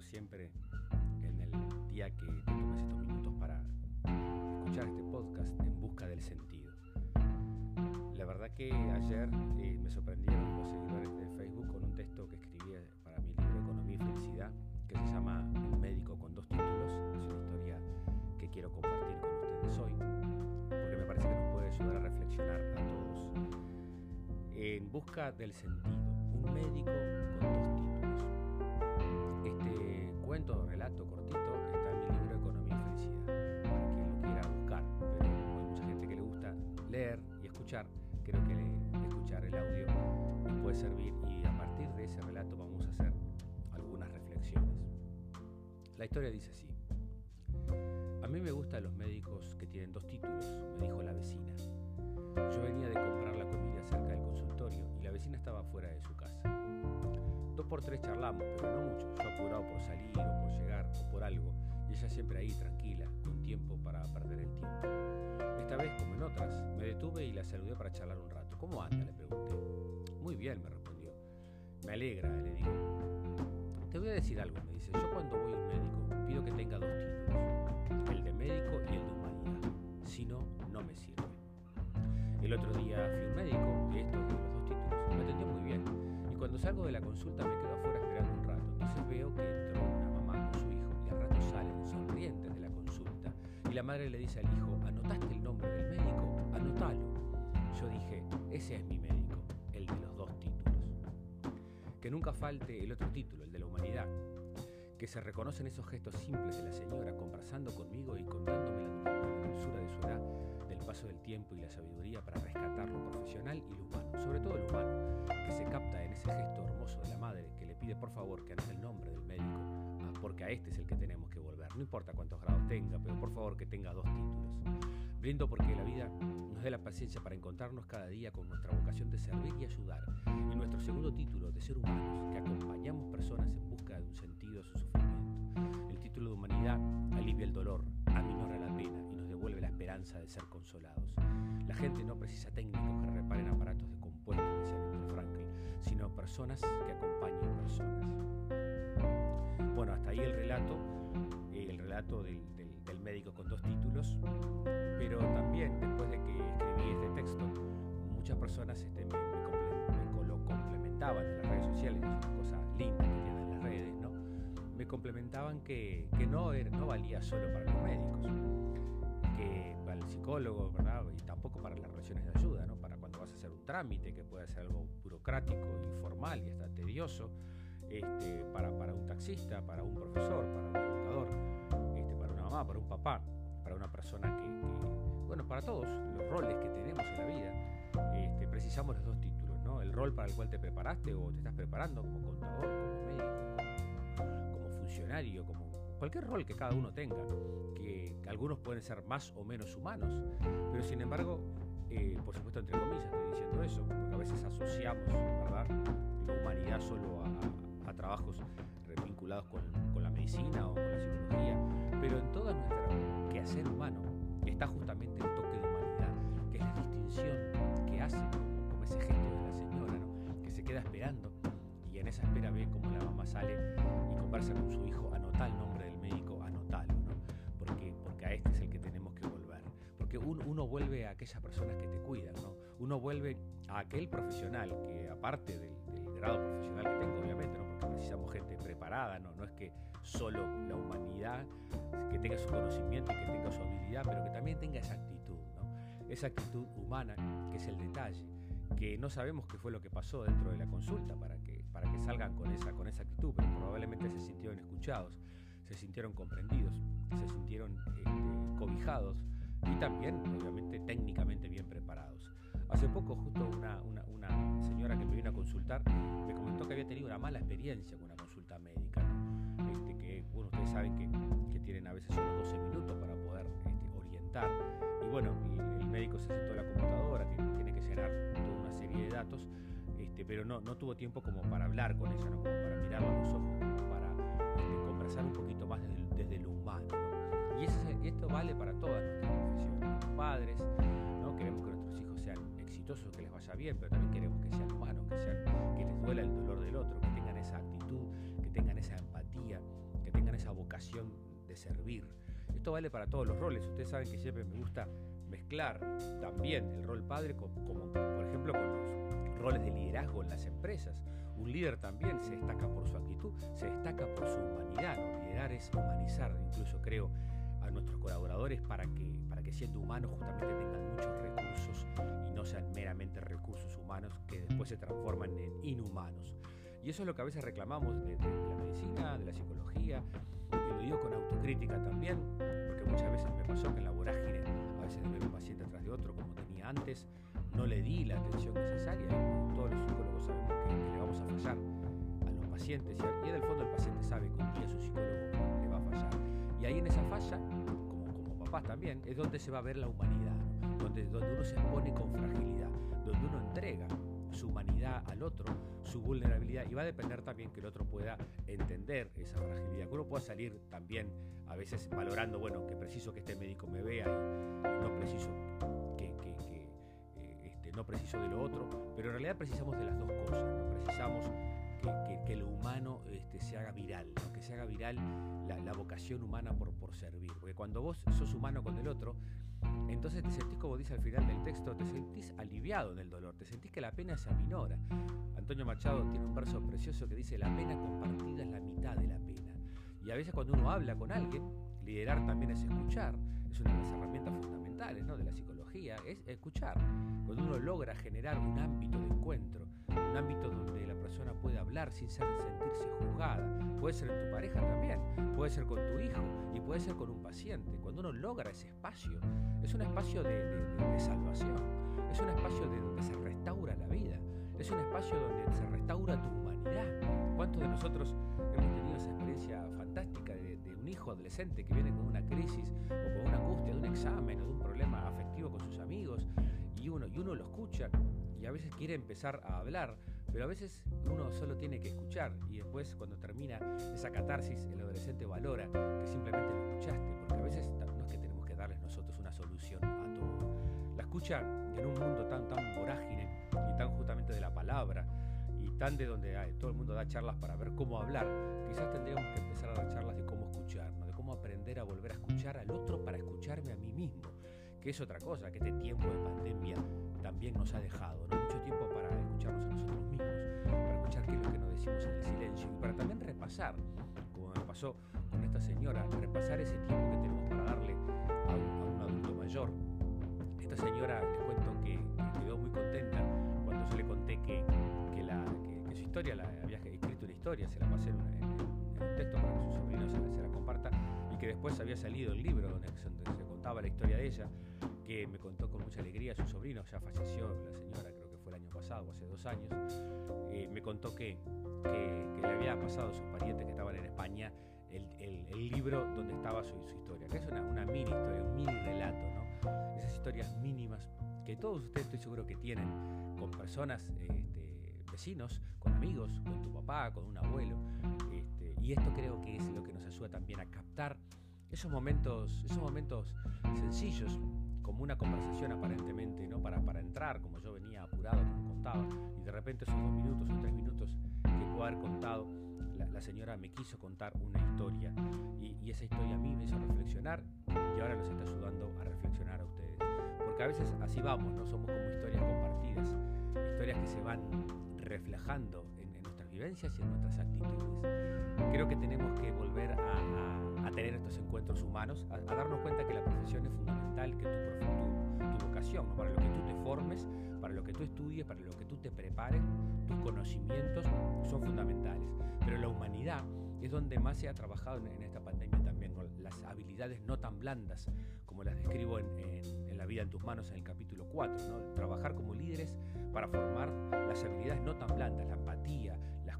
siempre en el día que te estos minutos para escuchar este podcast en busca del sentido. La verdad que ayer eh, me sorprendieron los seguidores de Facebook con un texto que escribí para mi libro Economía y Felicidad, que se llama Un médico con dos títulos. Es una historia que quiero compartir con ustedes hoy, porque me parece que nos puede ayudar a reflexionar a todos. En busca del sentido, un médico con dos títulos cuento, relato cortito, está en mi libro Economía y Felicidad, para quien lo quiera buscar. Pero hay mucha gente que le gusta leer y escuchar, creo que escuchar el audio puede servir y a partir de ese relato vamos a hacer algunas reflexiones. La historia dice así. A mí me gustan los médicos que tienen dos títulos, me dijo la vecina. Yo venía de comprar la comida cerca del consultorio y la vecina estaba fuera de su. Dos por tres charlamos, pero no mucho. Yo apurado por salir o por llegar o por algo, y ella siempre ahí tranquila, con tiempo para perder el tiempo. Esta vez, como en otras, me detuve y la saludé para charlar un rato. ¿Cómo anda? le pregunté. Muy bien, me respondió. Me alegra, le digo. Te voy a decir algo, me dice. Yo cuando voy a un médico pido que tenga dos títulos, el de médico y el de humanidad. Si no, no me sirve. El otro día fui a un médico de estos de los dos títulos. Me atendió muy bien cuando salgo de la consulta me quedo afuera esperando un rato. Entonces veo que entró una mamá con su hijo y al rato salen sonrientes de la consulta. Y la madre le dice al hijo, ¿anotaste el nombre del médico? Anótalo. Yo dije, ese es mi médico, el de los dos títulos. Que nunca falte el otro título, el de la humanidad. Que se reconocen esos gestos simples de la señora conversando conmigo y contándome la, dulzura de su edad paso del tiempo y la sabiduría para rescatar lo profesional y lo humano, sobre todo lo humano, que se capta en ese gesto hermoso de la madre que le pide por favor que anote el nombre del médico, ah, porque a este es el que tenemos que volver. No importa cuántos grados tenga, pero por favor que tenga dos títulos. Brindo porque la vida nos dé la paciencia para encontrarnos cada día con nuestra vocación de servir y ayudar, y nuestro segundo título de ser humanos, que acompañamos esperanza de ser consolados. La gente no precisa técnicos que reparen aparatos de compuestos, decía Víctor Frankl, sino personas que acompañen personas. Bueno, hasta ahí el relato, eh, el relato del, médico con dos títulos, pero también después de que escribí este texto, muchas personas este, me, lo complementaban en las redes sociales, es una cosa linda que tienen las redes, ¿no? Me complementaban que, que no, era, no valía solo para los médicos para el psicólogo, ¿verdad? Y tampoco para las relaciones de ayuda, ¿no? Para cuando vas a hacer un trámite que puede ser algo burocrático, informal y hasta tedioso, este, para, para un taxista, para un profesor, para un educador, este, para una mamá, para un papá, para una persona que, bueno, para todos los roles que tenemos en la vida, este, precisamos los dos títulos, ¿no? El rol para el cual te preparaste o te estás preparando como contador, como médico, como, como funcionario, como cualquier rol que cada uno tenga, que, algunos pueden ser más o menos humanos, pero sin embargo, eh, por supuesto entre comillas estoy diciendo eso, porque a veces asociamos la humanidad solo a, trabajos vinculados con, la medicina o con la psicología, pero en todo nuestro quehacer humano está justamente el toque de humanidad, que es la distinción uno, vuelve a aquellas personas que te cuidan, ¿no? Uno vuelve a aquel profesional que aparte del, grado profesional que tengo, obviamente, ¿no? porque precisamos gente preparada, ¿no? no es que solo la humanidad, que tenga su conocimiento y que tenga su habilidad, pero que también tenga esa actitud, ¿no? esa actitud humana que es el detalle, que no sabemos qué fue lo que pasó dentro de la consulta para que, para que salgan con esa, con esa actitud, pero probablemente se sintieron escuchados se sintieron comprendidos, se sintieron este, cobijados y también, obviamente, técnicamente bien preparados. Hace poco, justo una, señora que me vino a consultar me comentó que había tenido una mala experiencia con una consulta médica. Este, que bueno, ustedes saben que, tienen a veces solo 12 minutos para poder este, orientar. Y bueno, el, médico se sentó a la computadora, tiene, que llenar toda una serie de datos, este, pero no, no tuvo tiempo como para hablar con ella, ¿no? como para mirarla a los ojos, como para conversar un poquito más desde, lo humano. Y esto vale para todas nuestras padres, ¿no? queremos que nuestros hijos sean exitosos, que les vaya bien, pero también queremos que sean humanos, que, sean, que les duela el dolor del otro, que tengan esa actitud, que tengan esa empatía, esa vocación de servir. Esto vale para todos los roles. Ustedes saben que siempre me gusta mezclar también el rol padre como, por ejemplo con los roles de liderazgo en las empresas. Un líder también se destaca por su actitud, se destaca por su humanidad. Liderar es humanizar, incluso creo, a nuestros colaboradores para que, que siendo humanos justamente tengan muchos recursos y no sean meramente recursos humanos que después se transforman en inhumanos. Y eso es lo que a veces reclamamos de, la medicina, de la psicología, y lo digo con autocrítica también, porque muchas veces me pasó que en la vorágine, a veces de ver un paciente atrás de otro como tenía antes, no le di la atención necesaria. Y todos los psicólogos sabemos que, le vamos a fallar a los pacientes, y en el fondo el paciente sabe que un día su psicólogo le va a fallar. Y ahí en esa falla, papás también, es donde se va a ver la humanidad, donde, donde uno se expone con fragilidad, donde uno entrega su humanidad al otro, su vulnerabilidad, y va a depender también que el otro pueda entender esa fragilidad, que uno pueda salir también a veces valorando, bueno, que preciso que este médico me vea y, no preciso que, eh, este, no preciso de lo otro, pero en realidad precisamos de las dos cosas, ¿no? precisamos que, lo humano este, se haga viral, que se haga viral la, vocación humana por, por servir, porque cuando vos sos humano con el otro, entonces te sentís, como dice al final del texto, te sentís aliviado en el dolor, te sentís que la pena se aminora. Antonio Machado tiene un verso precioso que dice, la pena compartida es la mitad de la pena. Y a veces cuando uno habla con alguien, liderar también es escuchar, es una de las herramientas fundamentales ¿no? de la psicología, es escuchar. Cuando uno logra generar un ámbito de encuentro, un ámbito donde la persona puede hablar sin sentirse juzgada, puede ser en tu pareja también, puede ser con tu hijo y puede ser con un paciente. Cuando uno logra ese espacio, es un espacio de, salvación, es un espacio de donde se restaura la vida, es un espacio donde se restaura tu humanidad. ¿Cuántos de nosotros hemos tenido esa experiencia fantástica de, de un hijo adolescente que viene con una crisis o con una angustia de un examen o de un problema afectivo con sus amigos y uno, y uno lo escucha y a veces quiere empezar a hablar, pero a veces uno solo tiene que escuchar y después cuando termina esa catarsis el adolescente valora que simplemente lo escuchaste, porque a veces no es que tenemos que darles nosotros una solución a todo. La escucha en un mundo tan tan vorágine y tan justamente de la palabra y tan de donde todo el mundo da charlas para ver cómo hablar, quizás tendríamos que empezar a dar charlas de cómo escuchar, cómo aprender a volver a escuchar al otro para escucharme a mí mismo, que es otra cosa, que este tiempo de pandemia también nos ha dejado, ¿no? mucho tiempo para escucharnos a nosotros mismos, para escuchar qué es lo que nos decimos en el silencio y para también repasar, como me pasó con esta señora, repasar ese tiempo que tenemos para darle a un, adulto mayor. Esta señora, les cuento que, quedó muy contenta cuando yo le conté que, que, la, que, su historia, la había escrito una historia, se la pasé en, un texto para que su sobrino se, la comparta que después había salido el libro donde se contaba la historia de ella que me contó con mucha alegría su sobrino, ya falleció la señora, creo que fue el año pasado, hace dos años, eh, me contó que, que, le había pasado a sus parientes que estaban en España el, el, libro donde estaba su, su, historia, que es una, una mini historia, un mini relato, ¿no? Esas historias mínimas que todos ustedes estoy seguro que tienen con personas, este, vecinos, con amigos, con tu papá, con un abuelo. Este, y esto creo que es lo que nos ayuda también a captar esos momentos, esos momentos sencillos como una conversación aparentemente, ¿no? Para, para entrar, como yo venía apurado, como contaba, y de repente esos dos minutos o tres minutos que puedo haber contado, la, señora me quiso contar una historia, y, esa historia a mí me hizo reflexionar, y ahora nos está ayudando a reflexionar a ustedes. Porque a veces así vamos, no somos como historias compartidas, historias que se van reflejando y en nuestras actitudes. Creo que tenemos que volver a, a, tener estos encuentros humanos, a, a darnos cuenta que la profesión es fundamental, que tu tu, vocación, para lo que tú te formes, para lo que tú estudies, para lo que tú te prepares, tus conocimientos son fundamentales. Pero la humanidad es donde más se ha trabajado en, esta pandemia también, las habilidades no tan blandas, como las describo en, La vida en tus manos en el capítulo 4, ¿no? trabajar como líderes para formar las habilidades no tan blandas, la empatía,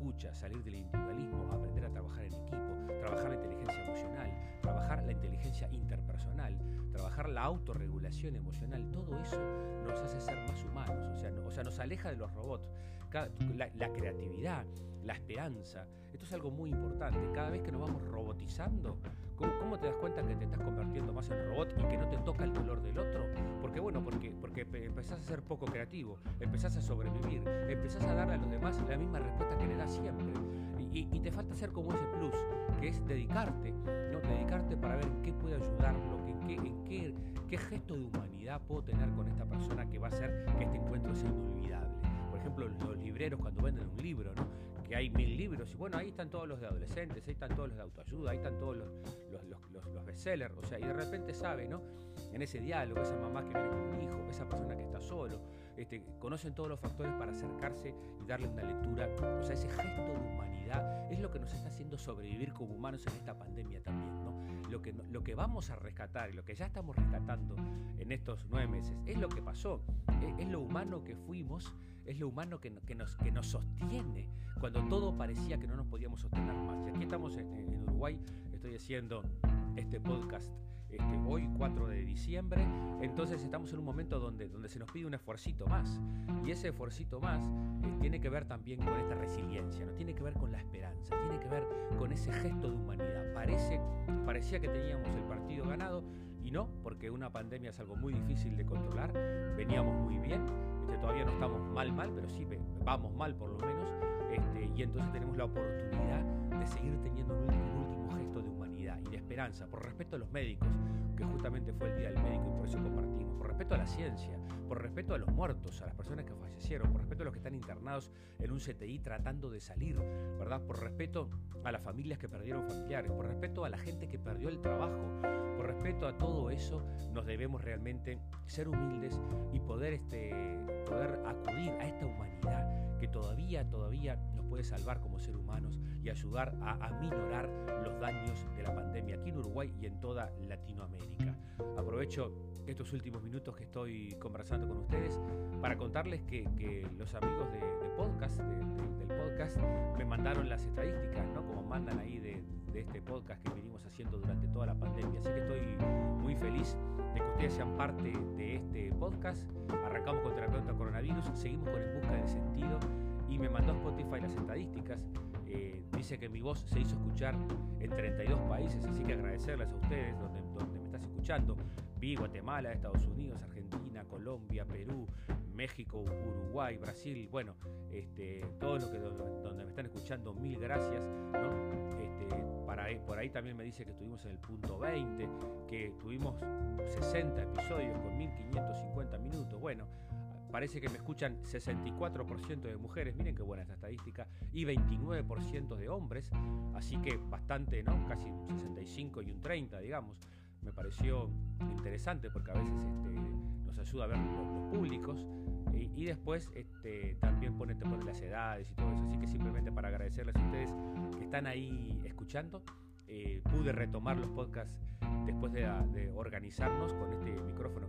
escucha, salir del individualismo, aprender a trabajar en equipo, trabajar la inteligencia emocional, trabajar la inteligencia interpersonal, trabajar la autorregulación emocional, todo eso nos hace ser más humanos, o sea, o sea nos aleja de los robots. La, creatividad, la esperanza, esto es algo muy importante. Cada vez que nos vamos robotizando, ¿cómo, te das cuenta que te estás convirtiendo más en robot y que no te toca el dolor del otro? Bueno, porque, porque empezás a ser poco creativo, empezás a sobrevivir, empezás a darle a los demás la misma respuesta que le das siempre. y, te falta hacer como ese plus, que es dedicarte, ¿no? dedicarte para ver qué puede ayudarlo, en qué, qué, qué gesto de humanidad puedo tener con esta persona que va a hacer que este encuentro sea inolvidable. Por ejemplo, los libreros cuando venden un libro, ¿no? Que hay mil libros, y bueno, ahí están todos los de adolescentes, ahí están todos los de autoayuda, ahí están todos los, los, los, bestsellers, o sea, y de repente sabe, ¿no? En ese diálogo, esa mamá que viene con un hijo, esa persona que está solo, este, conocen todos los factores para acercarse y darle una lectura, o sea, ese gesto de humanidad es lo que nos está haciendo sobrevivir como humanos en esta pandemia también, ¿no? Lo que, lo que vamos a rescatar y lo que ya estamos rescatando en estos nueve meses es lo que pasó, es, lo humano que fuimos, es lo humano que, que, nos, que nos sostiene cuando todo parecía que no nos podíamos sostener más. Y aquí estamos en, Uruguay, estoy haciendo este podcast este, hoy 4 de diciembre, entonces estamos en un momento donde, donde se nos pide un esfuercito más. Y ese esfuercito más eh, tiene que ver también con esta resiliencia, ¿no? tiene que ver con la esperanza, tiene que ver con ese gesto de humanidad. Parece, parecía que teníamos el partido ganado y no, porque una pandemia es algo muy difícil de controlar, veníamos muy bien, este, todavía no estamos mal, mal, pero sí vamos mal por lo menos este, y entonces tenemos la oportunidad de seguir teniendo un último, gesto de humanidad y de esperanza, por respeto a los médicos, que justamente fue el Día del Médico y por eso compartimos, por respeto a la ciencia, por respeto a los muertos, a las personas que fallecieron, por respeto a los que están internados en un CTI tratando de salir, ¿verdad? Por respeto a las familias que perdieron familiares, por respeto a la gente que perdió el trabajo, por respeto a todo eso, nos debemos realmente ser humildes y poder, este, poder acudir a esta humanidad todavía, todavía nos puede salvar como seres humanos y ayudar a, a minorar los daños de la pandemia aquí en Uruguay y en toda Latinoamérica. Aprovecho estos últimos minutos que estoy conversando con ustedes para contarles que, los amigos de, podcast, del podcast, me mandaron las estadísticas, ¿no? Como mandan ahí de, de este podcast que venimos haciendo durante toda la pandemia. Así que estoy muy feliz de que ustedes sean parte de este podcast. Arrancamos con Terapeuta Coronavirus, seguimos con En Busca del Sentido me mandó Spotify las estadísticas. Eh, dice que mi voz se hizo escuchar en 32 países, así que agradecerles a ustedes donde, donde me estás escuchando. Vi Guatemala, Estados Unidos, Argentina, Colombia, Perú, México, Uruguay, Brasil, bueno, este, todo lo que donde me están escuchando, mil gracias. Este, para, por ahí también me dice que estuvimos en el punto 20, que tuvimos 60 episodios con 1550 minutos. Bueno, parece que me escuchan 64% de mujeres, miren qué buena esta estadística, y 29% de hombres, así que bastante, ¿no? Casi un 65 y un 30, digamos. Me pareció interesante porque a veces este, nos ayuda a ver los, públicos y, después este, también pone, te las edades y todo eso. Así que simplemente para agradecerles a ustedes que están ahí escuchando. Eh, pude retomar los podcasts después de, de, organizarnos con este micrófono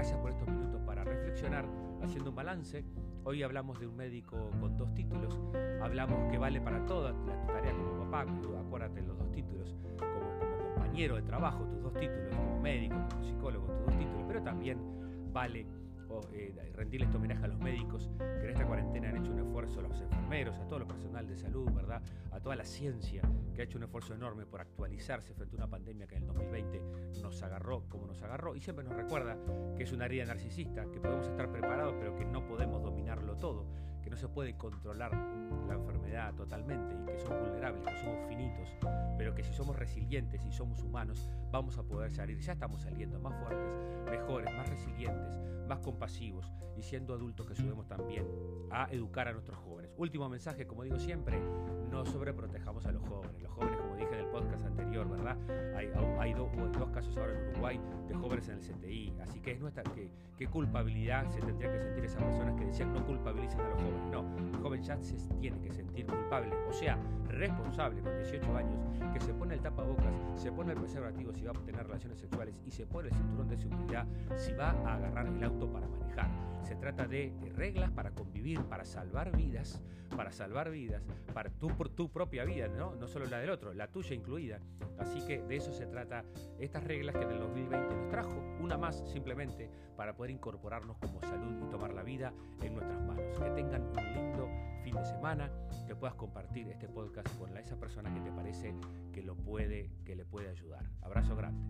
Gracias por estos minutos para reflexionar, haciendo un balance. Hoy hablamos de un médico con dos títulos. Hablamos que vale para toda la tarea como papá, acuérdate los dos títulos, como, como compañero de trabajo, tus dos títulos, como médico, como psicólogo, tus dos títulos, pero también vale eh, rendirle este homenaje a los médicos que en esta cuarentena han hecho un esfuerzo, a los enfermeros, a todo el personal de salud, ¿verdad? A toda la ciencia que ha hecho un esfuerzo enorme por actualizarse frente a una pandemia que en el 2020 nos agarró como nos agarró y siempre nos recuerda que es una herida narcisista, que podemos estar preparados pero que no podemos dominarlo todo, que no se puede controlar la enfermedad totalmente y que somos vulnerables, que somos finitos, pero que si somos resilientes y somos humanos vamos a poder salir, ya estamos saliendo más fuertes, mejores, más resilientes, más compasivos y siendo adultos que ayudemos también a educar a nuestros jóvenes. Último mensaje, como digo siempre, no sobreprotejamos a los jóvenes. Hay dos casos ahora en Uruguay de jóvenes en el CTI, así que es nuestra, que, qué culpabilidad se tendría que sentir esas personas que decían no culpabilicen a los jóvenes. No, el joven ya se tiene que sentir culpable, o sea, responsable con 18 años, que se pone el tapabocas, se pone el preservativo si va a tener relaciones sexuales y se pone el cinturón de seguridad si va a agarrar el auto para manejar. Se trata de, reglas para convivir, para salvar vidas, para salvar vidas, para tu, por tu propia vida, ¿no? no solo la del otro, la tuya incluida. Así que de eso se trata estas reglas que en el 2020 nos trajo, una más simplemente para poder incorporarnos como salud y tomar la vida en nuestras manos. Que tengan un lindo fin de semana, que puedas compartir este podcast con esa persona que te parece que lo puede, que le puede ayudar. Abrazo grande.